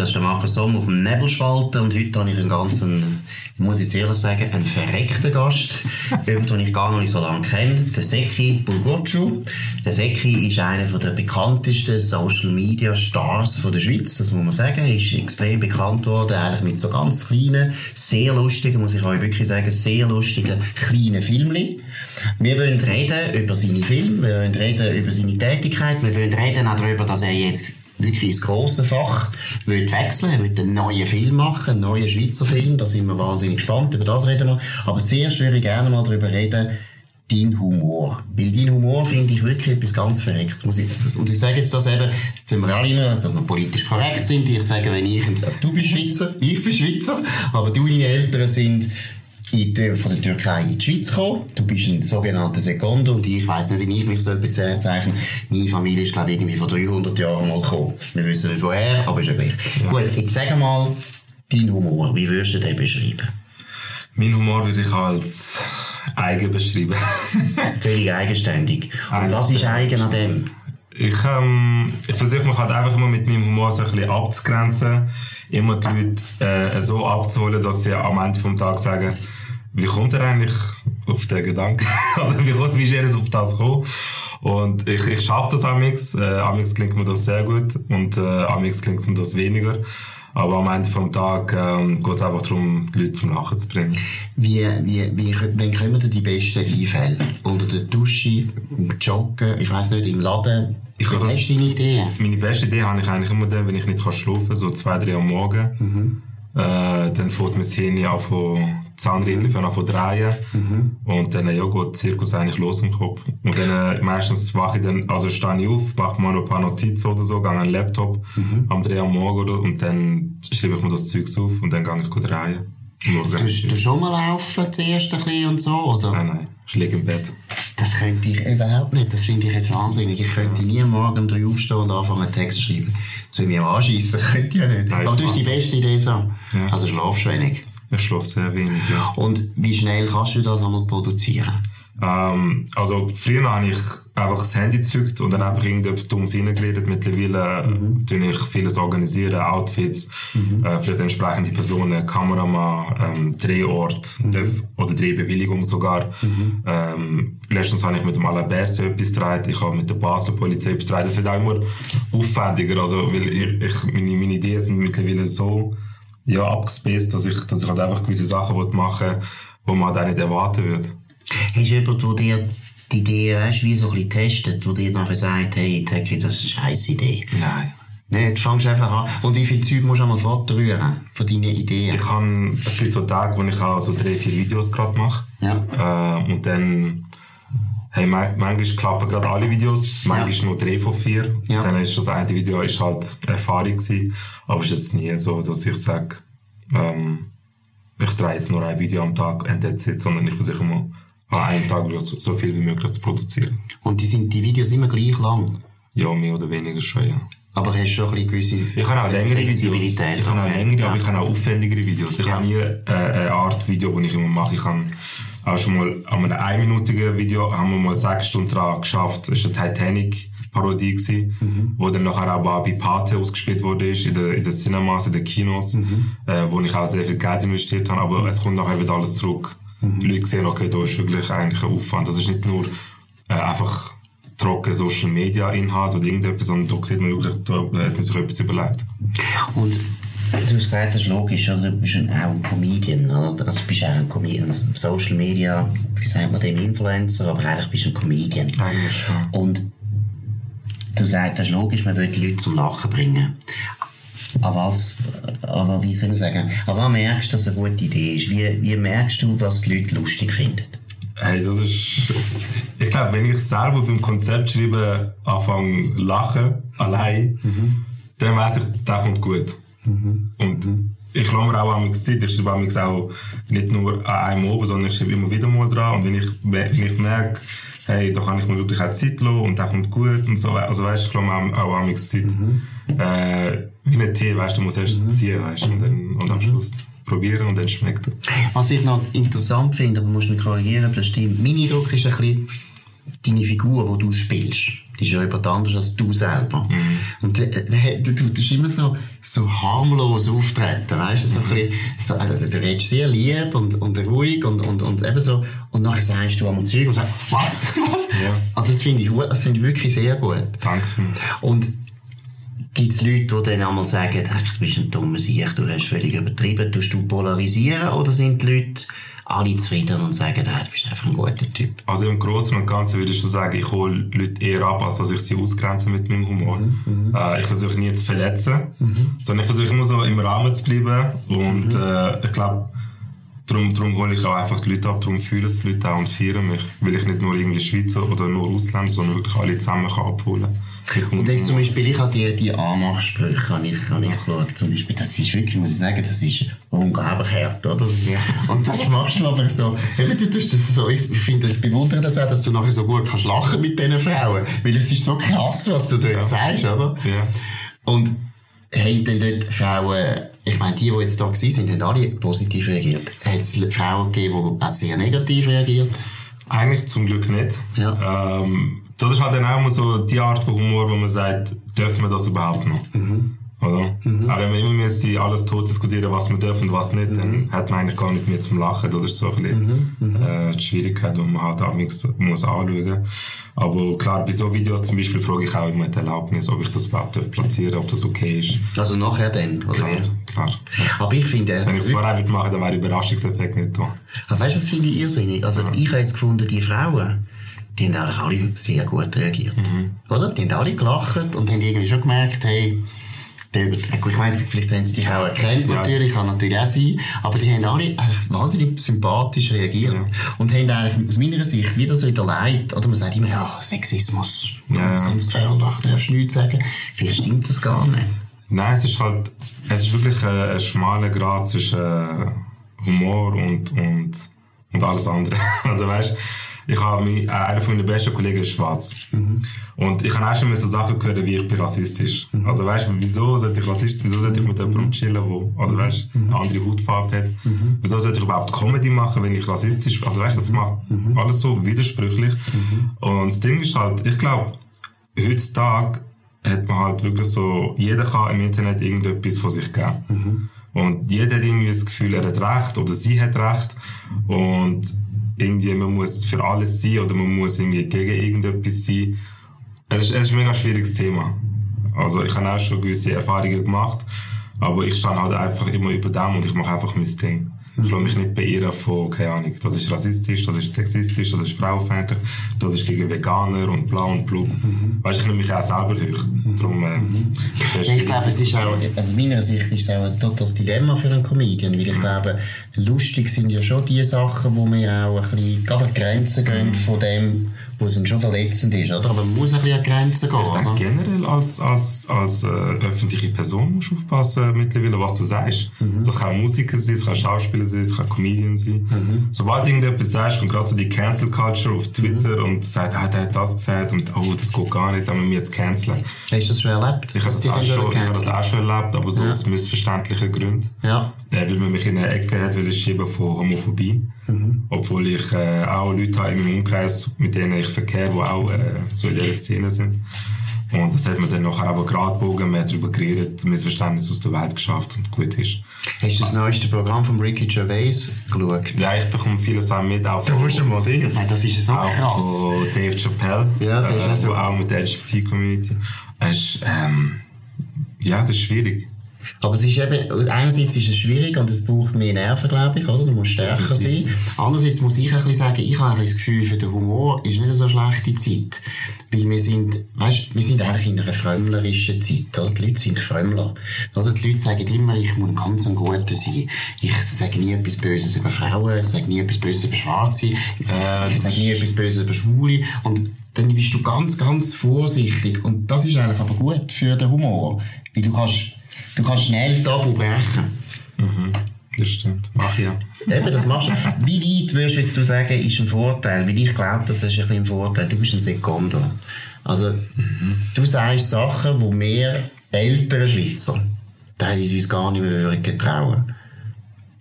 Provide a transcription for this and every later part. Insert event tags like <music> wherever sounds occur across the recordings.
das ist der Markus Somm auf dem Nebelspalten und heute habe ich einen ganzen, ich muss jetzt ehrlich sagen, einen verreckten Gast, den ich gar noch nicht so lange kenne, der Seki Bulgocciu. Der Seki ist einer der bekanntesten Social Media Stars von der Schweiz, das muss man sagen. Er ist extrem bekannt worden, eigentlich mit so ganz kleinen, sehr lustigen, muss ich euch wirklich sagen, sehr lustigen, kleinen Filmchen. Wir wollen reden über seine Filme, wir wollen reden über seine Tätigkeit, wir wollen reden auch darüber, dass er jetzt wirklich ins grosse Fach will wechseln, er will einen neuen Film machen, einen neuen Schweizer Film, da sind wir wahnsinnig gespannt, über das reden wir. Aber zuerst würde ich gerne mal darüber reden, dein Humor. Weil dein Humor finde ich wirklich etwas ganz Verrecktes. Muss ich, das, und ich sage jetzt das eben, jetzt sind wir alle immer, dass wir politisch korrekt sind. Ich sage, wenn ich, also du bist Schweizer, ich bin Schweizer, aber deine Eltern sind in, von der Türkei in die Schweiz gekommen. Du bist ein sogenannter Sekondo und ich weiß nicht, wie ich mich so bezeichnen Meine Familie ist, glaube ich, irgendwie vor 300 Jahren mal gekommen. Wir wissen nicht woher, aber ist ja gleich. Ja. Gut, jetzt sag mal, dein Humor, wie würdest du den beschreiben? Mein Humor würde ich als eigen beschreiben. <laughs> Völlig eigenständig. Und was ist eigen an dem? Ich, ähm, ich versuche mich halt einfach immer mit meinem Humor so ein bisschen abzugrenzen. Immer die Leute äh, so abzuholen, dass sie am Ende des Tages sagen, wie kommt er eigentlich auf den Gedanken? <laughs> also wie, kommt, wie ist er auf das gekommen? Und ich, ich schaffe das amix. Äh, amix klingt mir das sehr gut und äh, amix klingt mir das weniger. Aber am Ende des Tages ähm, geht es einfach darum, die Leute zum Lachen zu bringen. Wie, wie, wie, wann kommen dir die besten Einfälle? Unter der Dusche, im Joggen, ich weiß nicht, im Laden? Ich was ist deine Idee? Meine beste Idee habe ich eigentlich immer dann, wenn ich nicht schlafen kann, so zwei, drei am Morgen. Mhm. Äh, dann fährt mein Hirn von Zahnräder mhm. von drehen. Mhm. Und dann, ja, geht der Zirkus eigentlich los im Kopf. Und dann, äh, meistens wache ich dann, also stehe ich auf, mache mal noch ein paar Notizen oder so, gehe an den Laptop, mhm. am drei am Morgen oder, und dann schreibe ich mir das Zeug auf und dann gehe ich drehen. Tust du schon mal laufen zuerst ein bisschen und so, oder? Nein, nein. Ich liege im Bett. Das könnte ich überhaupt nicht. Das finde ich jetzt wahnsinnig. Ich könnte nie morgen um drei aufstehen und anfangen, einen Text zu schreiben. Soll ich mich anschiessen? <laughs> Könnte ich ja nicht. Nein, Aber du hast die beste Idee so. Ja. Also schlafst wenig. Ich schlafe sehr wenig, ja. Und wie schnell kannst du das einmal produzieren? Ähm, also früher habe ich einfach das Handy gezückt und dann einfach irgendetwas Dummes reingeredet. Mittlerweile mhm. tue ich vieles organisieren, Outfits, mhm. äh, vielleicht entsprechende Personen, Kameramann, ähm, Drehort mhm. oder Drehbewilligung sogar. Mhm. Ähm, letztens habe ich mit dem Alaberse etwas gedreht, ich habe mit der Basel Polizei etwas gedreht. Das wird auch immer aufwendiger, also weil ich, ich, meine, meine Ideen sind mittlerweile so ja, abgespaced, dass ich, dass ich halt einfach gewisse Sachen machen will, die man halt auch nicht erwarten würde. Hast du jemanden, der dir die Idee, weißt, wie so ein bisschen testet, der dir nachher sagt, hey, Teki, das ist eine scheisse Idee? Nein. Nein, du fängst einfach an. Und wie viel Zeit musst du einmal fortrühren von deinen Ideen? Ich kann, es gibt so Tage, wo ich auch so drei, vier Videos gerade mache. Ja. Äh, und dann, hey, manchmal klappen gerade alle Videos, manchmal ja. nur drei von vier. Ja. Dann ist das eine Video ist halt Erfahrung gewesen. Aber es ist jetzt nie so, dass ich sage, ähm, ich drehe jetzt nur ein Video am Tag und that's it, sondern ich versuche immer an einem Tag so, so viel wie möglich zu produzieren. Und die sind die Videos immer gleich lang? Ja, mehr oder weniger schon, ja. Aber hast du schon ein bisschen gewisse Ich habe auch längere Videos. Ich habe auch längere, ja. aber ich habe auch aufwendigere Videos. Ich ja. habe nie äh, eine Art Video, die ich immer mache. Ich habe auch schon mal an einem einminütigen Video haben wir mal sechs Stunden dran geschafft. Das war eine Titanic-Parodie, mhm. wo dann nachher auch bei Pate ausgespielt wurde, in den, in den Cinemas, in den Kinos, mhm. äh, wo ich auch sehr viel Geld investiert habe. Aber es kommt nachher wieder alles zurück. Mhm. Die Leute sehen, okay, da ist wirklich eigentlich ein Aufwand. Das ist nicht nur äh, einfach trocken Social Media Inhalt oder irgendetwas, sondern da sieht man wirklich, da hat man sich etwas überlegt. Und Du hast gesagt, das ist logisch, oder? Du bist auch ein Comedian, oder? Also, du bist auch ein Comedian. Social Media, wie sagt man dem, Influencer, aber eigentlich bist du ein Comedian. Eigentlich schon. Und du sagst, das ist logisch, man will die Leute zum Lachen bringen. Aber was, aber wie soll ich sagen, aber wann merkst du, dass es eine gute Idee ist? Wie, wie merkst du, was die Leute lustig finden? Hey, das ist. Ich glaube, wenn ich selber beim Konzept schreibe, anfange lachen, allein, mhm. dann weiß ich, das kommt gut. Mhm. Und mhm. ich mir auch einmal Zeit. Ich schreibe auch nicht nur an einem oben, sondern ich schreibe immer wieder mal dran. Und wenn ich, wenn ich merke, hey, da kann ich mir wirklich auch Zeit lassen und das kommt gut und so. Also weißt, ich lasse mir auch einmal Zeit. Mhm. Äh, wie ein Tee, weißt du, musst erst mhm. ziehen, weißt und, dann, und am mhm. Schluss probieren und dann schmeckt er. Was ich noch interessant finde, aber musst mich korrigieren, das stimmt. Mein Eindruck ist ein bisschen, deine Figur, die du spielst, die ist ja jemand anders als du selber. Mhm. Und äh, du, du tust immer so, so harmlos auftreten, weißt du, so mhm. ein bisschen, so, äh, du redest sehr lieb und, und ruhig und, und, und eben so, und nachher sagst du einmal Zeug und sagst, was, <laughs> was? Ja. Und das finde ich, das finde ich wirklich sehr gut. Danke. Und gibt es Leute, die dann einmal sagen, du bist ein dummer Sieg, du hast völlig übertrieben, tust du polarisieren, oder sind die Leute alle zufrieden und sagen, hey, du bist einfach ein guter Typ. Also im Großen und Ganzen würde ich schon sagen, ich hole Leute eher ab, als dass ich sie ausgrenze mit meinem Humor. Mhm, mhm. äh, ich versuche nie zu verletzen, mhm. sondern ich versuche immer so im Rahmen zu bleiben und mhm. äh, ich glaube, Darum, darum hole ich auch einfach die Leute ab, darum fühlen es die Leute auch und feiern mich, weil ich nicht nur irgendwie Schweizer oder nur Ausländer, sondern wirklich alle zusammen kann abholen Und jetzt zum Beispiel, ich habe die, die Anmachsprüche habe ich, habe ich geschaut, zum Beispiel, das ist wirklich, muss ich sagen, das ist unglaublich hart, oder? <laughs> Ja. Und das machst du aber so, eben, du tust das so, ich finde, das bewundere das auch, dass du nachher so gut kannst lachen mit diesen Frauen, weil es ist so krass, was du dort ja. sagst, oder? Ja. Und haben dann dort Frauen, ich meine, die, die jetzt da waren, sind, haben alle positiv reagiert. Hat es Frauen gegeben, die auch sehr negativ reagiert? Eigentlich zum Glück nicht. Ja. Ähm, das ist halt dann auch so die Art von Humor, wo man sagt, dürfen wir das überhaupt noch? Mhm. Oder? Mhm. Aber wenn wir immer müssen alles tot diskutieren, was wir dürfen und was nicht, mhm. dann hat man eigentlich gar nicht mehr zum Lachen. Das ist so ein bisschen mhm. mhm. äh, die Schwierigkeit, die man halt auch muss anschauen Aber klar, bei so Videos zum Beispiel frage ich auch immer die Erlaubnis, ob ich das überhaupt platzieren ob das okay ist. Also nachher dann, oder klar, klar. Aber ich finde... Wenn ich es vorher würde machen, dann wäre der Überraschungseffekt nicht da. Aber weißt du, das finde ich irrsinnig. Also ja. ich habe jetzt gefunden, die Frauen, die haben eigentlich alle sehr gut reagiert. Mhm. Oder? Die haben alle gelacht und haben irgendwie schon gemerkt, hey, ich weiss, vielleicht haben sie dich auch erkannt, ja. natürlich, kann natürlich auch sein, aber die haben alle eigentlich wahnsinnig sympathisch reagiert ja. und haben eigentlich aus meiner Sicht wieder so in der Leid, oder man sagt immer, ja, Sexismus, ganz, ja. ganz gefährlich, darfst du nichts sagen. Vielleicht stimmt das gar nicht. Nein, es ist halt, es ist wirklich ein, ein schmaler Grad zwischen äh, Humor und, und, und alles andere. <laughs> also weißt ich habe mich, äh, einer von meinen besten Kollegen ist schwarz. Mhm. Und ich habe auch schon so Sachen gehört, wie ich bin rassistisch. Mhm. Also weißt du, wieso sollte ich rassistisch, wieso sollte ich mit jemandem mhm. chillen, wo, also weißt mhm. eine andere Hautfarbe hat? Mhm. Wieso sollte ich überhaupt Comedy machen, wenn ich rassistisch, also weißt du, das macht mhm. alles so widersprüchlich. Mhm. Und das Ding ist halt, ich glaube, heutzutage hat man halt wirklich so, jeder kann im Internet irgendetwas von sich geben. Und jeder hat irgendwie das Gefühl, er hat Recht oder sie hat Recht. Und irgendwie, man muss für alles sein oder man muss irgendwie gegen irgendetwas sein. Es ist, es ist ein mega schwieriges Thema. Also ich habe auch schon gewisse Erfahrungen gemacht, aber ich stehe halt einfach immer über dem und ich mache einfach mein Ding. Ich lasse mich nicht beirren von, keine Ahnung, das ist rassistisch, das ist sexistisch, das ist frauenfeindlich, das ist gegen Veganer und bla und blub. Mhm. Weißt du, ich nehme mich auch selber hoch. Darum, äh, mhm. Ich glaube, es ist auch, also meiner Sicht ist es auch ein totales Dilemma für einen Comedian, weil ich mhm. glaube, lustig sind ja schon die Sachen, wo wir auch ein bisschen, gerade an Grenzen gehen mhm. von dem, wo es schon verletzend ist, oder? Aber man muss ein bisschen an Grenzen gehen, ich denke, generell als, als, als äh, öffentliche Person musst du aufpassen mittlerweile, was du sagst. Mhm. Das kann Musiker sein, das kann Schauspieler sein, das kann Comedian sein. Mhm. Sobald du irgendetwas sagst und gerade so die Cancel Culture auf Twitter mhm. und sagt, ah, der hat das gesagt und oh, das geht gar nicht, dann müssen wir jetzt canceln. Hast du das schon erlebt? Ich habe das, auch schon, ich hab das auch schon erlebt, aber so ja. aus missverständlichen Gründen. Ja. Äh, weil man mich in eine Ecke hat, will ich schieben von Homophobie. Mhm. Obwohl ich äh, auch Leute habe in meinem Umkreis, mit denen ich verkehre, die auch äh, so in dieser Szene sind. Und das hat man dann nachher aber gerade bogen, man hat darüber geredet, das Missverständnis aus der Welt geschafft und gut ist. Hast du das neueste Programm von Ricky Gervais geschaut? Ja, ich bekomme viele Sachen mit. Auch da musst du mal Nein, das ist so auch krass. Von Dave Chappelle. Ja, ist äh, also auch mit der LGBT-Community. ähm, ja, es ist schwierig. Aber es ist eben, einerseits ist es schwierig und es braucht mehr Nerven, glaube ich, oder? Du musst stärker sein. Andererseits muss ich ein bisschen sagen, ich habe ein das Gefühl, für den Humor ist nicht eine so schlechte Zeit. Weil wir sind, weißt, wir sind eigentlich in einer frömmlerischen Zeit, oder? Die Leute sind Frömmler. Oder? Die Leute sagen immer, ich muss ganz ein Guter sein. Ich sage nie etwas Böses über Frauen, ich sage nie etwas Böses über Schwarze, äh, ich sage nie etwas Böses über Schwule. Und dann bist du ganz, ganz vorsichtig. Und das ist eigentlich aber gut für den Humor. Weil du kannst, Du kannst schnell Tabu brechen. Mhm. Das stimmt. Mach ja. Eben, das machst du. Wie weit würdest du jetzt sagen, ist ein Vorteil? Weil ich glaube, das ist ein bisschen ein Vorteil. Du bist ein Sekondo. Also, mhm. du sagst Sachen, wo wir ältere Schweizer teilweise uns gar nicht mehr getrauen.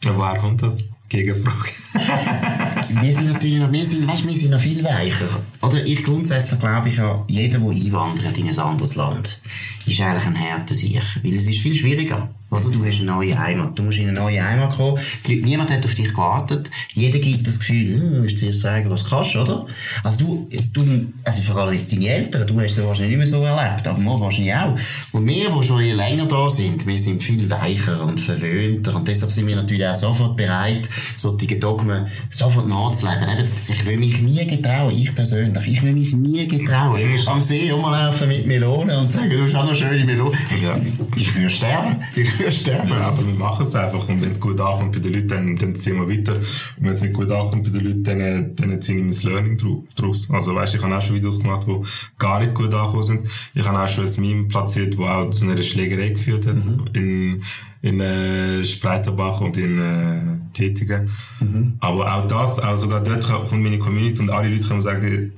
Ja, woher kommt das? Gegenfrage. <laughs> wir sind natürlich noch, wir sind, weißt, wir sind noch viel weicher. Oder ich grundsätzlich glaube ich ja, jeder, der einwandert in ein anderes Land, ist eigentlich ein härter Sieg. Weil es ist viel schwieriger. Oder? Du hast eine neue Heimat. Du musst in eine neue Heimat kommen. Niemand hat auf dich gewartet. Jeder gibt das Gefühl, hm, du musst zuerst sagen, was du kannst, oder? Also du, du, also vor allem jetzt deine Eltern, du hast es wahrscheinlich nicht mehr so erlebt, aber wir wahrscheinlich auch. Und wir, die schon länger da sind, wir sind viel weicher und verwöhnter und deshalb sind wir natürlich auch sofort bereit, solche Dogmen sofort nachzuleben. Eben, ich will mich nie getrauen, ich persönlich, ich will mich nie getrauen, am See rumlaufen mit Melonen und sagen, du hast auch noch schöne Melonen. Ja. Ich würde sterben. Ich <laughs> sterben. Ja, also wir machen es einfach und wenn es gut ankommt bei den Leuten, dann, dann ziehen wir weiter. Und wenn es nicht gut ankommt bei den Leuten, dann, dann ziehen wir das Learning daraus. Also weißt, ich habe auch schon Videos gemacht, die gar nicht gut angekommen sind. Ich habe auch schon ein Meme platziert, das auch zu einer Schlägerei geführt hat. Mhm. In, in äh, Spreiterbach und in äh, Tätigen. Mhm. Aber auch das, auch sogar dort von meiner Community und alle Leute können sagen,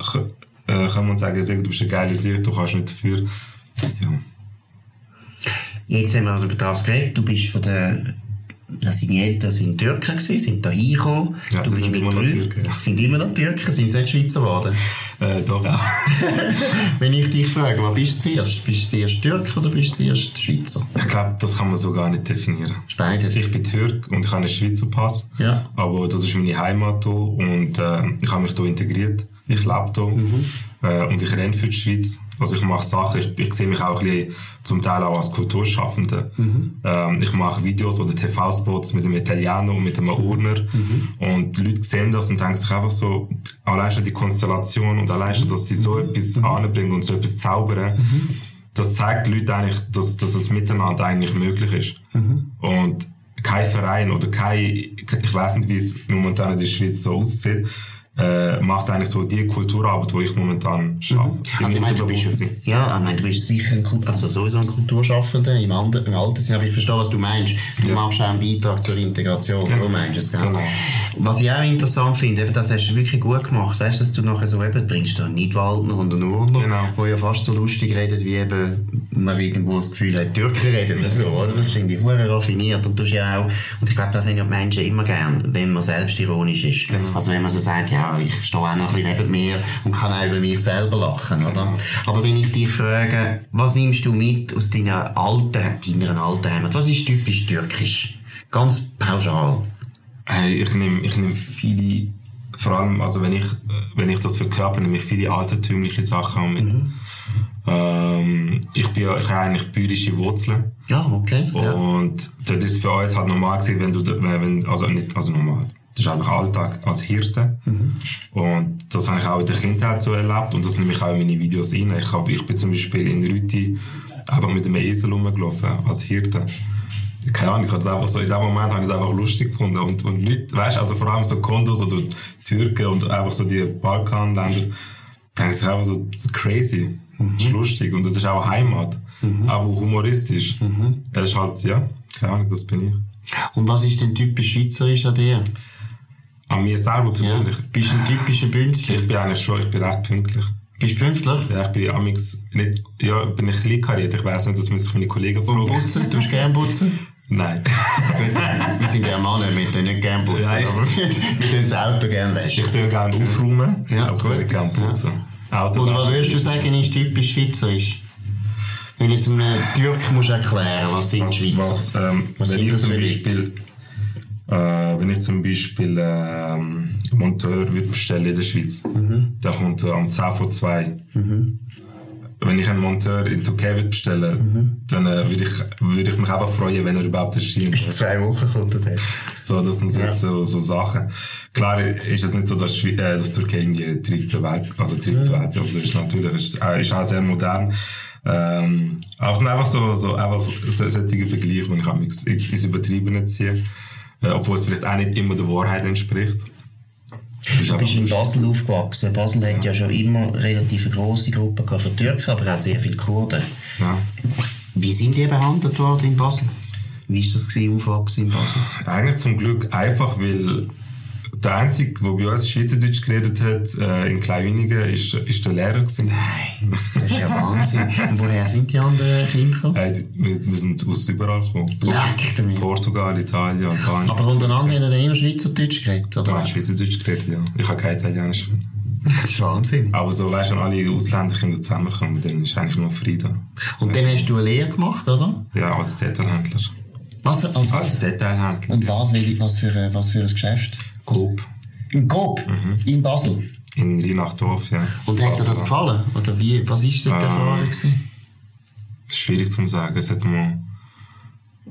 äh, können sagen, du bist eine geile Sicht, du kannst nicht dafür. Ja. Jetzt haben wir über das geredet. Du bist von der seine Eltern sind Türken gewesen, sind da hingekommen. Ja, du bist sind immer noch Türken. Ja. Sind immer noch Türken, sind sie nicht Schweizer geworden? <laughs> Äh, doch auch. <laughs> Wenn ich dich frage, was bist du zuerst? Bist du zuerst Türk oder bist du zuerst Schweizer? Ich glaube, das kann man so gar nicht definieren. Beides. Ich bin Türk und ich habe einen Schweizer Pass. Ja. Aber das ist meine Heimat hier und äh, ich habe mich hier integriert. Ich lebe hier. Mhm. Äh, und ich renne für die Schweiz. Also ich mache Sachen, ich, ich sehe mich auch ein bisschen, zum Teil auch als Kulturschaffender. Mhm. Ähm, ich mache Videos oder TV-Spots mit einem Italiener und mit einem Urner. Mhm. Und die Leute sehen das und denken sich einfach so, allein schon die Konstellation und allein schon, dass sie so mhm. etwas mhm. anbringen und so etwas zaubern, mhm. das zeigt den Leuten eigentlich, dass, dass es miteinander eigentlich möglich ist. Und kein Verein oder kein, ich weiß nicht, wie es momentan in der Schweiz so aussieht, äh, macht eigentlich so die Kulturarbeit, die ich momentan schaffe. Mhm. Also ich meine, du bist, ja, ich meine, du bist sicher ein, also sowieso ein Kulturschaffender im, Ander, im Alter aber ich verstehe, was du meinst. Du ja. machst auch einen Beitrag zur Integration, genau. so meinst du es, gell? Genau. Was ich auch interessant finde, eben, das hast du wirklich gut gemacht, weißt du, dass du nachher so eben bringst, da Nidwaldner und einen Urner, genau. wo ja fast so lustig redet, wie eben man irgendwo das Gefühl hat, Türken reden oder so, oder? Das finde ich hure raffiniert und du ja auch, und ich glaube, das haben ja die Menschen immer gern, wenn man selbstironisch ist. Genau. Also wenn man so sagt, ja, ich stehe auch noch ein bisschen neben mir und kann auch über mich selber lachen, oder? Aber wenn ich dich frage, was nimmst du mit aus deiner alten, deiner alten Heimat? Was ist typisch türkisch? Ganz pauschal. Hey, ich nehme, ich nehme viele, vor allem, also wenn ich, wenn ich das verkörper, nehme ich viele altertümliche Sachen mit. Mhm. Ähm, ich bin ich habe eigentlich bürische Wurzeln. Ja, okay. Und ja. das ist für uns halt normal gewesen, wenn du, wenn, also nicht, also normal das ist einfach Alltag als Hirte. Mhm. Und das habe ich auch in der Kindheit so erlebt und das nehme ich auch in meine Videos rein. Ich, hab, ich bin zum Beispiel in Rüti einfach mit einem Esel rumgelaufen als Hirte. Keine Ahnung, ich habe einfach so, in dem Moment habe ich es einfach lustig gefunden. Und, und Leute, weißt also vor allem so Kondos oder Türken und einfach so die Balkanländer, denken sich einfach so, so crazy. Mhm. Das ist lustig und das ist auch Heimat, mhm. aber humoristisch. Mhm. Das ist halt, ja, keine Ahnung, das bin ich. Und was ist denn typisch schweizerisch an dir? An mir selber persönlich. Ja. Bist du ein typischer Bünzli? Ich bin eigentlich schon, ich bin recht pünktlich. Bist du pünktlich? Ja, ich bin amix nicht, ja, bin ein bisschen kariert. Ich weiss nicht, dass man sich meine Kollegen fragen. Und putzen? Du hast gerne putzen? Nein. wir sind gerne Männer, wir tun nicht gerne putzen. Ja, ich, aber wir, wir tun das Auto gerne waschen. Ich tue gerne aufräumen, ja, aber gut. ich gerne putzen. Ja. Oder was würdest du sagen, ist typisch schweizerisch? Wenn jetzt einem Türk musst erklären, was sind was, Schweizer? Was, ähm, was sind das für Beispiel, äh, wenn ich zum Beispiel äh, Monteur würde bestellen in der Schweiz, mhm. der kommt äh, am 10 vor 2. Mhm. Wenn ich einen Monteur in Türkei würde bestellen, mhm. dann äh, würde ich, würd ich mich einfach freuen, wenn er überhaupt erscheint. In zwei Wochen kommt er So, das sind ja. so, so Sachen. Klar ist es nicht so, dass, äh, dass Türkei irgendwie dritte Welt, also dritte. Welt, also ist natürlich, ist, äh, ist auch sehr modern. Ähm, aber es sind einfach so, so einfach so, solche Vergleiche, die ich ins, ins Übertriebene ziehe äh, obwohl es vielleicht auch nicht immer der Wahrheit entspricht. Du bist in Basel aufgewachsen. Basel hat ja schon immer relativ eine grosse Gruppe von Türken, aber auch sehr viele Kurden. Ja. Wie sind die behandelt worden in Basel? Wie war das gewesen, aufwachsen in Basel? Eigentlich zum Glück einfach, weil der Einzige, der bei uns Schweizerdeutsch geredet hat, äh, in Kleinwinigen, ist, ist der Lehrer gewesen. Nein, das ist ja Wahnsinn. Und woher sind die anderen Kinder gekommen? Hey, wir, wir sind aus überall gekommen. Leck damit. Portugal, Italien, Albanien. Aber untereinander haben dann immer Schweizerdeutsch geredet, oder? Ja, Schweizerdeutsch geredet, ja. Ich habe kein Italienisch. Das ist Wahnsinn. Aber so, weißt du, wenn alle Ausländerkinder zusammenkommen, dann ist eigentlich nur Frieden. Und dann hast du eine Lehre gemacht, oder? Ja, als Detailhändler. Was? Als, Als? Detailhändler. Und was, was, für, ein- was für ein Geschäft? Coop. Im Coop? Mhm. In Basel? In Rheinachdorf, ja. Und hat dir das gefallen? Oder wie, was ist die Ähm, Erfahrung gewesen? ist schwierig zu sagen. Es hat mir...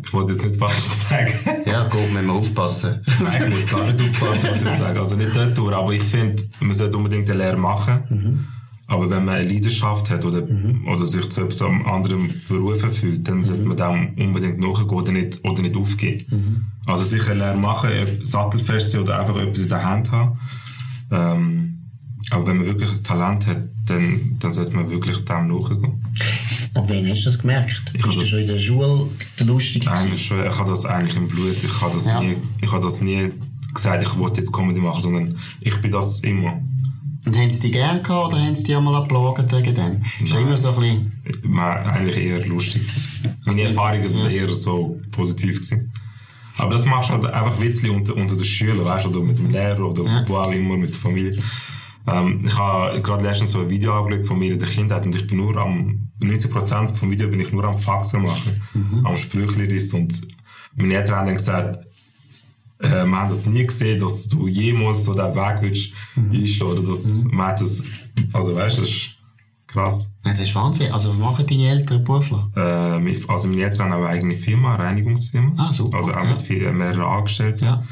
Ich wollte jetzt nicht falsch <laughs> sagen. Ja, Coop müssen wir aufpassen. <laughs> Nein, ich muss gar nicht aufpassen, was ich sage. Also nicht dort durch, aber ich finde, man sollte unbedingt eine Lehre machen. Mhm. Aber wenn man eine Leidenschaft hat oder, oder sich zu etwas einem anderen berufen fühlt, dann sollte man dem unbedingt nachgehen oder nicht, oder nicht aufgeben. Mhm. Also sicher Lehre machen, sattelfest sein oder einfach etwas in der Hand haben. Ähm, aber wenn man wirklich ein Talent hat, dann, dann sollte man wirklich dem nachgehen. Ab wann hast du das gemerkt? Ich Bist du das- schon in der Schule der Lustige? Eigentlich schon, ich habe das eigentlich im Blut. Ich habe das, Ja. nie, ich habe das nie gesagt, ich wollte jetzt Comedy machen, sondern ich bin das immer. Und haben sie dich gern gehabt oder haben sie dich einmal abgelagert wegen dem? Ist Nein. immer so ein bisschen... Eigentlich eher lustig. Meine Also, Erfahrungen sind ja. eher so positiv gewesen. Aber das machst du halt einfach Witzli unter, unter den Schülern, weißt du, oder mit dem Lehrer oder Ja. wo auch immer, mit der Familie. Ähm, ich habe gerade letztens so ein Video angeschaut von mir in der Kindheit und ich bin nur am, 90% vom Video bin ich nur am Faxen machen, Mhm. am Sprüchleris und meine Eltern haben dann gesagt, äh, wir haben das nie gesehen, dass du jemals so den Weg willst Mhm. oder dass man hat das, also weißt du, das ist krass. Ja, das ist Wahnsinn. Also was machen deine Eltern beruflich? Äh, also meine Eltern haben eine eigene Firma, eine Reinigungsfirma. Ah, super, Also auch mit mehreren Angestellten. Ja.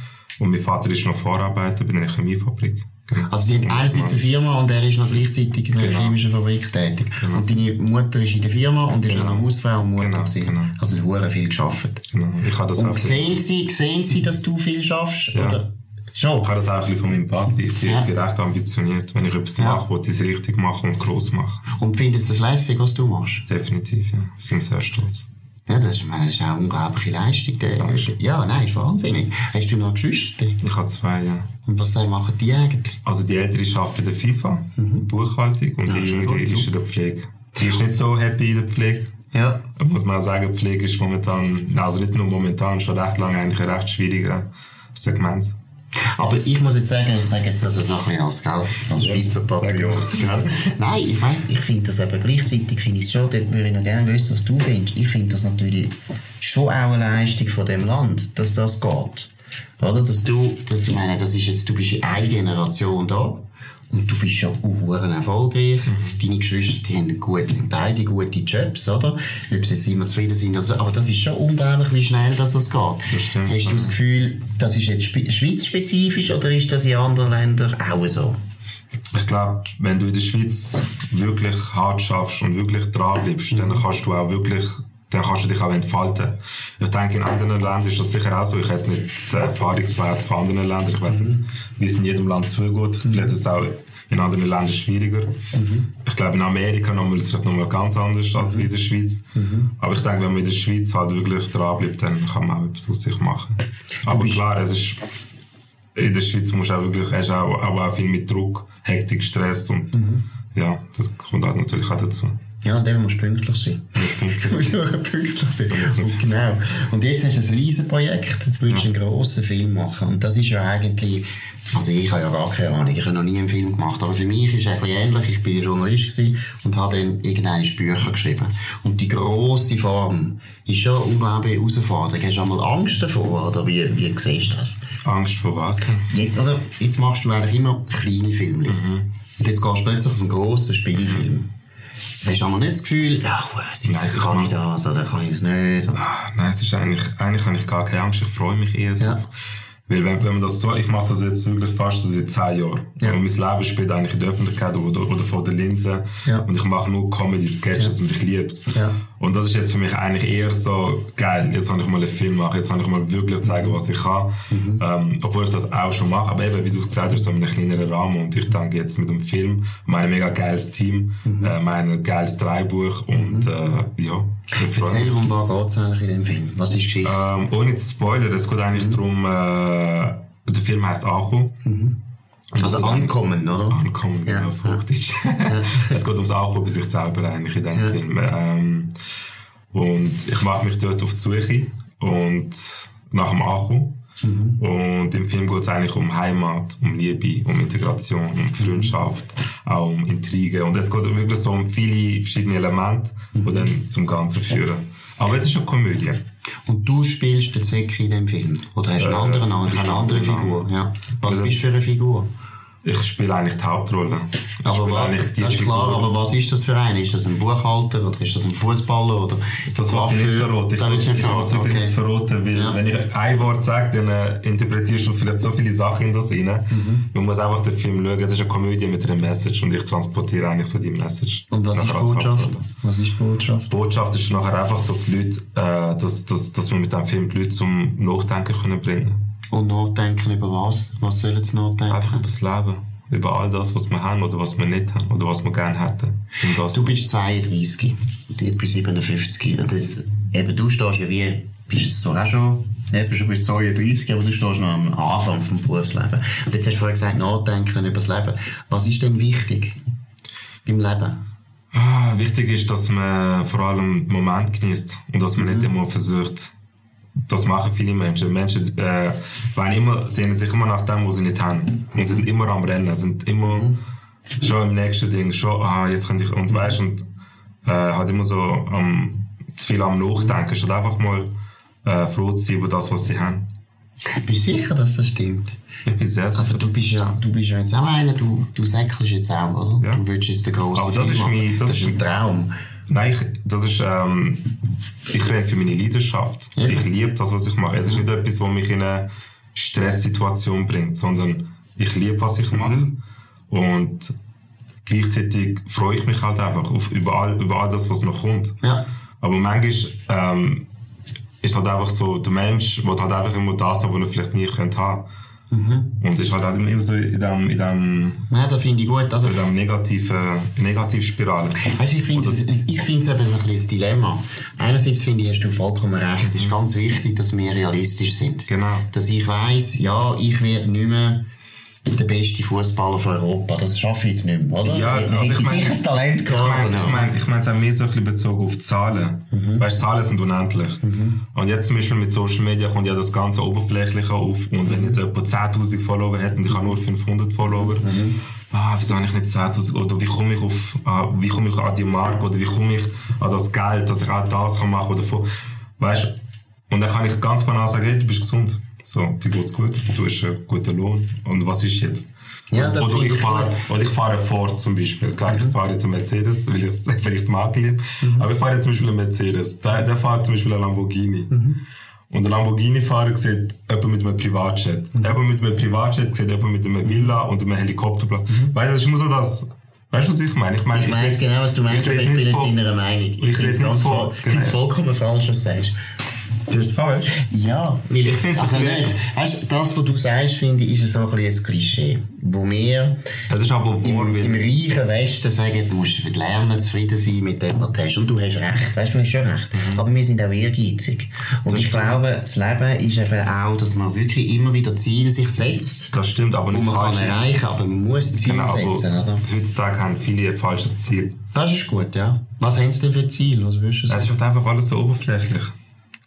Und mein Vater ist noch Vorarbeiter bei einer Chemiefabrik. Genau. Also sie haben Und einerseits eine Firma und er ist noch gleichzeitig in einer Genau. chemischen Fabrik tätig. Und deine Mutter ist in der Firma und ist Genau. noch Hausfrau und Mutter Genau, gewesen. genau. Also sie haben viel geschafft. Genau. Ich habe das, auch Und bisschen- sehen sie, sehen sie, dass du viel schaffst? Ja. Oder? Schon? ich habe das auch ein bisschen von meinem Papi. Ich bin, Ja. bin recht ambitioniert. Wenn ich etwas Ja. mache, will ich es richtig machen und gross machen. Und finden sie das lässig, was du machst? Definitiv, ja. Sie sind sehr stolz. Ja, das, ist- meine, das ist eine unglaubliche Leistung. Der, ja, nein, ist wahnsinnig. Hast du noch Geschwister? Ich habe zwei, ja. Und was machen die eigentlich? Also die Ältere arbeitet in der FIFA, Buchhaltung, und Mhm. Ja, die Jüngere ist in der Pflege. Die ist nicht so happy in der Pflege. Ja. Da muss man auch sagen, Pflege ist momentan, also nicht nur momentan, schon recht lange eigentlich ein recht schwieriges Segment. Aber ich muss jetzt sagen, ich sage jetzt das also ein bisschen als, gell, als Schweizer Patriot. Gell? Nein, ich meine, ich finde das aber gleichzeitig, finde ich schon, dort würde ich noch gerne wissen, was du findest. Ich finde das natürlich schon auch eine Leistung von dem Land, dass das geht. Oder? Dass du, dass du, meine, das ist jetzt, du bist in einer Generation da. Und du bist schon uhuere erfolgreich. Deine Geschwister, die haben gut, beide gute Jobs, oder? Ob sie jetzt immer zufrieden sind oder so. Aber das ist schon unglaublich, wie schnell das, das geht. Das stimmt, Hast du das Gefühl, das ist jetzt spe- schweizspezifisch oder ist das in anderen Ländern auch so? Ich glaube, wenn du in der Schweiz wirklich hart schaffst und wirklich dran bleibst, dann kannst du auch wirklich, dann kannst du dich auch entfalten. Ich denke, in anderen Ländern ist das sicher auch so. Ich habe jetzt nicht den Erfahrungswert von anderen Ländern. Ich weiß nicht, wie es in jedem Land zugeht. Vielleicht ist es auch in anderen Ländern schwieriger. Ich glaube, in Amerika nochmal ist es vielleicht nochmal ganz anders als wie in der Schweiz. Aber ich denke, wenn man in der Schweiz halt wirklich dran bleibt, dann kann man auch etwas aus sich machen. Aber klar, es ist in der Schweiz musst du auch wirklich, hast auch, aber auch viel mit Druck, Hektik, Stress und ja, das kommt halt natürlich auch dazu. Ja, und eben musst du pünktlich sein. Pünktlich sein. muss nicht Und genau. Und jetzt hast du ein riesen Projekt, jetzt willst du einen grossen Film machen. Und das ist ja eigentlich, also ich habe ja gar keine Ahnung, ich habe noch nie einen Film gemacht, aber für mich ist es ein bisschen ähnlich. Ich bin Journalist gewesen und habe dann irgendeine Bücher geschrieben. Und die grosse Form ist schon eine unglaubliche Herausforderung. Hast du einmal Angst davor, oder wie, wie siehst du das? Angst vor was? Jetzt, oder, jetzt machst du eigentlich immer kleine Filme. Mhm. Und jetzt gehst du plötzlich auf einen grossen Spielfilm. Hast du einmal nicht das Gefühl, ja, Nein, ich kann ich das oder kann ich das nicht? Ah, Nein, es ist eigentlich, eigentlich habe ich gar keine Angst, ich freue mich eher Ja. drauf. Weil wenn, wenn man das so, ich mache das jetzt wirklich fast seit zehn Jahren. Ja. Und mein Leben spielt eigentlich in der Öffentlichkeit oder, oder vor der Linse. Ja. Und ich mache nur Comedy-Sketches und ich liebe es. Ja. Und das ist jetzt für mich eigentlich eher so, geil, jetzt habe ich mal einen Film machen, jetzt habe ich mal wirklich zeigen, was ich kann. Mhm. Ähm, obwohl ich das auch schon mache, aber eben, wie du gesagt hast, so in einem kleineren Rahmen. Und ich denke jetzt mit dem Film, mein mega geiles Team, Mhm. äh, mein geiles Drehbuch und äh, ja. Erzähl, um was geht es eigentlich in dem Film? Was ist Geschichte? Ähm, ohne zu spoilern, es geht eigentlich darum, äh, der Film heißt Acho. Also ankommen, oder? Ankommen, ja, genau, fruchtig. Ja. <laughs> es geht ums Auch über sich selber eigentlich in diesem ja. Film. Ähm, und ich mache mich dort auf die Suche und nach dem Ankommen. Mhm. Und im Film geht es eigentlich um Heimat, um Liebe, um Integration, um Freundschaft, auch um Intrigen. Und es geht wirklich so um viele verschiedene Elemente, die mhm. dann zum Ganzen führen. Aber es ist eine Komödie. Und du spielst den Zeki in dem Film? Oder hast du einen äh, anderen Namen? Eine andere Figur? Ja. Was also, bist du für eine Figur? Ich spiele eigentlich die Hauptrolle. Ich aber war, das ist klar, aber was ist das für ein? Ist das ein Buchhalter oder ist das ein Fußballer oder Das will ich nicht verraten. Ich will nicht verraten, okay. nicht verraten weil ja. wenn ich ein Wort sage, dann äh, interpretierst du vielleicht so viele Sachen in das rein. Mhm. Man muss einfach den Film schauen. Es ist eine Komödie mit einer Message und ich transportiere eigentlich so die Message. Und was ist Botschaft? Was ist Botschaft? Botschaft ist nachher einfach, dass Leute, äh, dass, dass, dass wir mit dem Film die Leute zum Nachdenken können bringen und nachdenken über was? Was sollen sie nachdenken? Einfach über das Leben. Über all das, was wir haben oder was wir nicht haben oder was wir gerne hätten. Du bist 32, ich bin 57. Das, eben, du stehst ja wie, bist jetzt so auch schon, eben schon bist 32, aber du stehst noch am Anfang des Berufslebens. Und jetzt hast du vorhin gesagt, nachdenken über das Leben. Was ist denn wichtig beim Leben? Ah, wichtig ist, dass man vor allem den Moment genießt und dass man mhm. nicht immer versucht, das machen viele Menschen. Menschen äh, wollen immer, sehen sich immer nach dem, was sie nicht haben. Und sie sind immer am Rennen, sind immer mhm. schon im nächsten Ding, schon, ah, jetzt könnte ich, und weißt, und äh, halt immer so um, zu viel am Nachdenken, statt einfach mal äh, froh zu sein über das, was sie haben. Bist du sicher, dass das stimmt? Ich bin sehr sicher. Aber du bist, ja, du bist ja jetzt auch einer, du, du säckelst jetzt auch, oder? Ja. Du willst jetzt den grossen Aber das ist, mein, das, das ist ein Traum. Nein, ich, das ist, ähm, ich rede für meine Leidenschaft. Ja. Ich liebe das, was ich mache. Es ist nicht etwas, was mich in eine Stresssituation bringt, sondern ich liebe, was ich mache. Mhm. Und gleichzeitig freue ich mich halt einfach auf, über, all, über all das, was noch kommt. Ja. Aber manchmal ähm, ist halt einfach so, der Mensch will halt einfach immer das haben, was er vielleicht nie könnte haben Mhm. Und es ist halt auch immer so in dem, in dem, ja, das finde ich gut. Also, so in dem negativen, Negativspirale. Weißt, ich finde es eben ein, ein Dilemma. Einerseits finde ich, hast du vollkommen recht. Es ist ganz wichtig, dass wir realistisch sind. Genau. Dass ich weiss, ja, ich werde nicht mehr der beste Fußballer von Europa. Das schaffe ich jetzt nicht mehr, oder? Ja, also ich, meine, sicher Talent gerade. Ich meine, ich meine, es auch mehr so ein bisschen bezogen auf Zahlen. Mhm. Weißt, Zahlen sind unendlich. Mhm. Und jetzt zum Beispiel mit Social Media kommt ja das ganze Oberflächliche auf. Und wenn jetzt jemand 10.000 Follower hat und ich habe nur 500 Follower, mhm. ah, wieso habe ich nicht 10.000? Oder wie komme ich auf, ah, wie komme ich an die Marke? Oder wie komme ich an das Geld, dass ich auch das kann machen kann? Weißt, und dann kann ich ganz banal sagen, hey, du bist gesund. So, dir geht's gut, du hast einen guten Lohn. Und was ist jetzt? Ja, das oder, ich fahre, oder ich fahre Ford zum Beispiel. Klar, ich fahre jetzt einen Mercedes, weil ich <laughs> vielleicht die Marke liebe. Mhm. Aber ich fahre jetzt zum Beispiel einen Mercedes. Der, der fährt zum Beispiel einen Lamborghini. Mhm. Und der Lamborghini-Fahrer sieht jemand mit einem Privatjet. Mhm. Jemand mit einem Privatjet sieht jemand mit einem Villa und einem Helikopterplatz. Mhm. Weißt du, ist immer so das, Weißt du, was ich meine? Ich, meine, ich, ich weiß genau, was du meinst, aber ich bin nicht deiner Meinung. Ich, ich finde es genau. vollkommen falsch, was du sagst. Findest du falsch? Ja, weil ich finde also nicht. Weißt, das, was du sagst, finde ich, ist so ein, ein Klischee, wo wir das ist aber im, im reichen Westen sagen, du musst lernen, zufrieden sein mit dem, was du hast. Und du hast recht, weißt du, hast schon recht. Mhm. Aber wir sind auch ehrgeizig. Und das ich stimmt. glaube, das Leben ist eben auch, dass man wirklich immer wieder Ziele sich setzt. Das stimmt, aber nicht man kann erreichen, aber man muss Ziele genau, setzen, oder? Heutzutage haben viele ein falsches Ziel. Das ist gut, ja. Was haben sie denn für Ziel? Was du sagen? Es ist halt einfach alles so oberflächlich.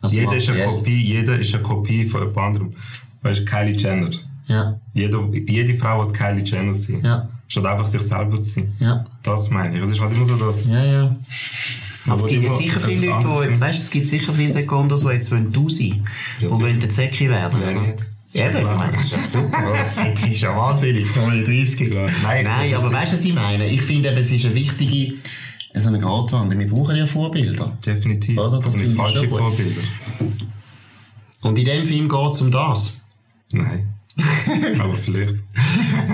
Also jeder, ist eine Kopie, jeder ist eine Kopie von jemand anderem. Weißt du, Kylie Jenner. Ja. Jede, jede Frau hat Kylie Jenner sein. Ja. Statt einfach sich selber zu sein. Ja. Das meine ich. Es ist halt immer so, dass... Ja, ja. Aber es gibt sicher viele Leute, die jetzt, weißt, es gibt sicher viele Sekundos, die jetzt wollen du sein ja, und wollen der Zecki werden. Nein, nicht. Ja, eben, ich meine, das ist ja <laughs> super. Zecki ist ja wahnsinnig, 32. Nein, Nein aber weißt du, was ich meine? Ich finde eben, es ist eine wichtige so eine Gratwanderung. Wir brauchen ja Vorbilder. Definitiv. Oder? Das nicht falsche Vorbilder. Und in dem Film geht es um das? Nein. <laughs> Aber vielleicht.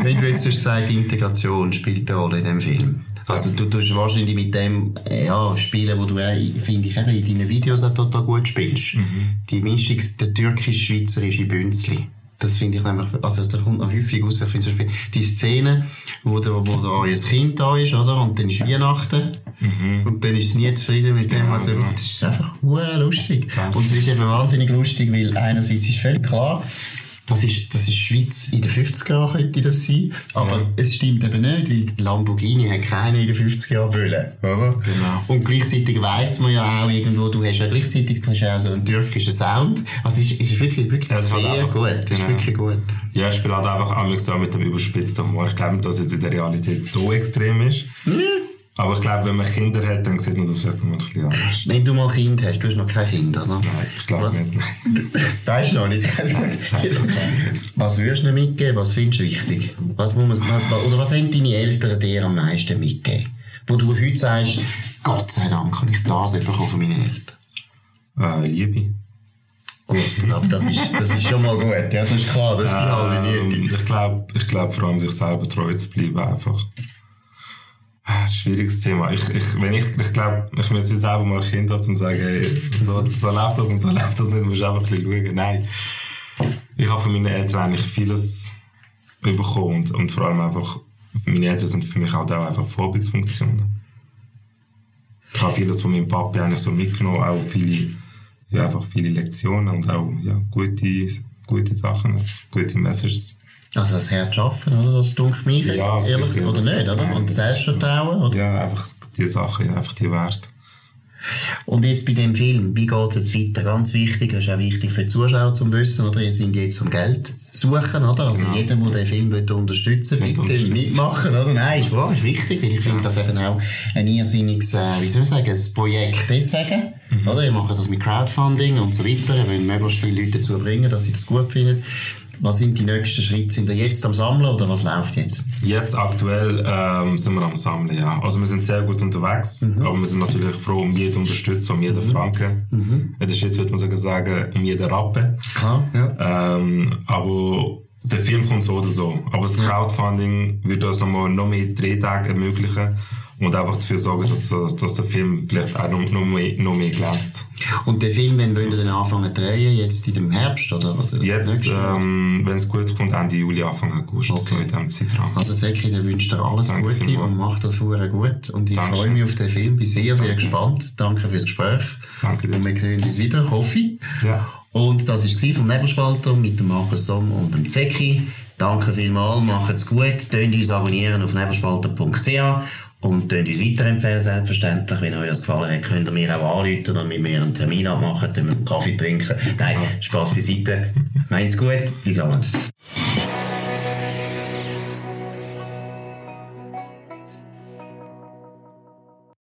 Wenn du jetzt hast gesagt, Integration spielt eine Rolle in dem Film. Also du tust wahrscheinlich mit dem ja, spielen, wo du, finde ich, eben in deinen Videos auch total gut spielst. Mhm. Die Mischung der türkisch-schweizerische Bünzli. Das finde ich nämlich, also da kommt noch häufig raus, ich finde zum Beispiel die Szene, wo da, wo da euer Kind da ist, oder? Und dann ist Weihnachten. Mhm. Und dann ist es nie zufrieden mit dem, was er genau. Das ist einfach lustig. Und es ist eben wahnsinnig lustig, weil einerseits ist völlig klar, das ist, das ist Schweiz in den 50er Jahren, könnte das sein. Aber ja. es stimmt eben nicht, weil Lamborghini hat keiner in den 50er Jahren wollen, oder? Genau. Und gleichzeitig weiss man ja auch irgendwo, du hast ja gleichzeitig du hast ja auch so einen türkischen Sound. Also es ist, es ist wirklich, wirklich ja, sehr halt gut. Es genau. ist wirklich gut. Ja, ich spiele halt einfach einmal so mit dem überspitzten Humor. Ich glaube nicht, dass es in der Realität so extrem ist. Ja. Aber ich glaube, wenn man Kinder hat, dann sieht man das vielleicht noch ein bisschen anders. Wenn du mal Kind hast, du hast noch kein Kind, oder? Nein, ich glaube nicht. <laughs> weißt du noch nicht? was würdest du mitgeben? Was findest du wichtig? Was muss man, oder was haben deine Eltern dir am meisten mitgegeben? Wo du heute sagst, Gott sei Dank habe ich das bekommen von meinen Eltern. Äh, Liebe. Gut, aber das ist, das ist schon mal gut. Ja, das ist klar, das ist die halbe ähm, Ich glaube, ich glaub, vor allem sich selber treu zu bleiben, einfach. Ah, schwieriges Thema. Ich, ich, wenn ich, ich glaube, ich jetzt selber mal Kinder um zu sagen, hey, so, so läuft das und so <laughs> läuft das nicht, du musst einfach ein bisschen schauen. Nein. Ich habe von meinen Eltern eigentlich vieles bekommen und, und vor allem einfach, meine Eltern sind für mich halt auch einfach Vorbildsfunktionen. Ich habe vieles von meinem Papi eigentlich so mitgenommen, auch viele, ja, einfach viele Lektionen und auch, ja, gute, gute Sachen, gute Messages. Also das Herz schaffen, oder? Das dunkelt mich jetzt, ja, ehrlich gesagt, oder nicht, oder? Und Selbstvertrauen, oder? Ja, einfach die Sachen, ja, einfach die Werte. Und jetzt bei dem Film, wie geht es weiter? Ganz wichtig, das ist auch wichtig für die Zuschauer zu wissen, oder? Ihr sind jetzt um Geld suchen, oder? Also genau. jeder, der den Film will unterstützen will, bitte unterstützen. mitmachen, oder? Nein, ist wahr, ist wichtig, weil ich finde das eben auch ein irrsinniges, äh, wie soll ich sagen, ein Projekt deswegen, mhm. oder? Ihr macht das mit Crowdfunding und so weiter, ihr wollt möglichst viele Leute dazu bringen, dass sie das gut finden. Was sind die nächsten Schritte? Sind wir jetzt am Sammeln oder was läuft jetzt? Jetzt aktuell ähm, sind wir am Sammeln, ja. Also wir sind sehr gut unterwegs, mhm. aber wir sind natürlich froh um jeden Unterstützer, um jeden mhm. Franken. Mhm. Das ist jetzt, würde man sagen, um jeden Rappen. Klar, ja. Ähm, aber der Film kommt so oder so. Aber das Crowdfunding wird uns nochmal noch mehr Drehtage ermöglichen und einfach dafür sorgen, dass, dass der Film vielleicht auch noch, noch, mehr, noch mehr glänzt. Und der Film, wenn wollen dann anfangen zu drehen, jetzt in dem Herbst oder? oder jetzt, ähm, wenn es gut kommt, Ende Juli, Anfang August, okay. so in diesem Zeitraum. Also Seki, der wünscht dir alles Danke Gute und macht das hure gut und ich freue mich auf den Film, bin sehr, sehr Danke. gespannt. Danke fürs Gespräch. Danke dir. Und wir sehen uns wieder, hoffe ich. Ja. Und das war vom Nebelspalter mit dem Markus Somm und dem Zeki. Danke vielmals, macht's gut, tönt uns abonnieren auf nebelspalter.ch und uns weiterempfehlen, selbstverständlich. Wenn euch das gefallen hat, könnt ihr mir auch anrufen und mit mir einen Termin abmachen, dann einen Kaffee trinken. Nein, Spaß beiseite. Meint's gut, bis dann.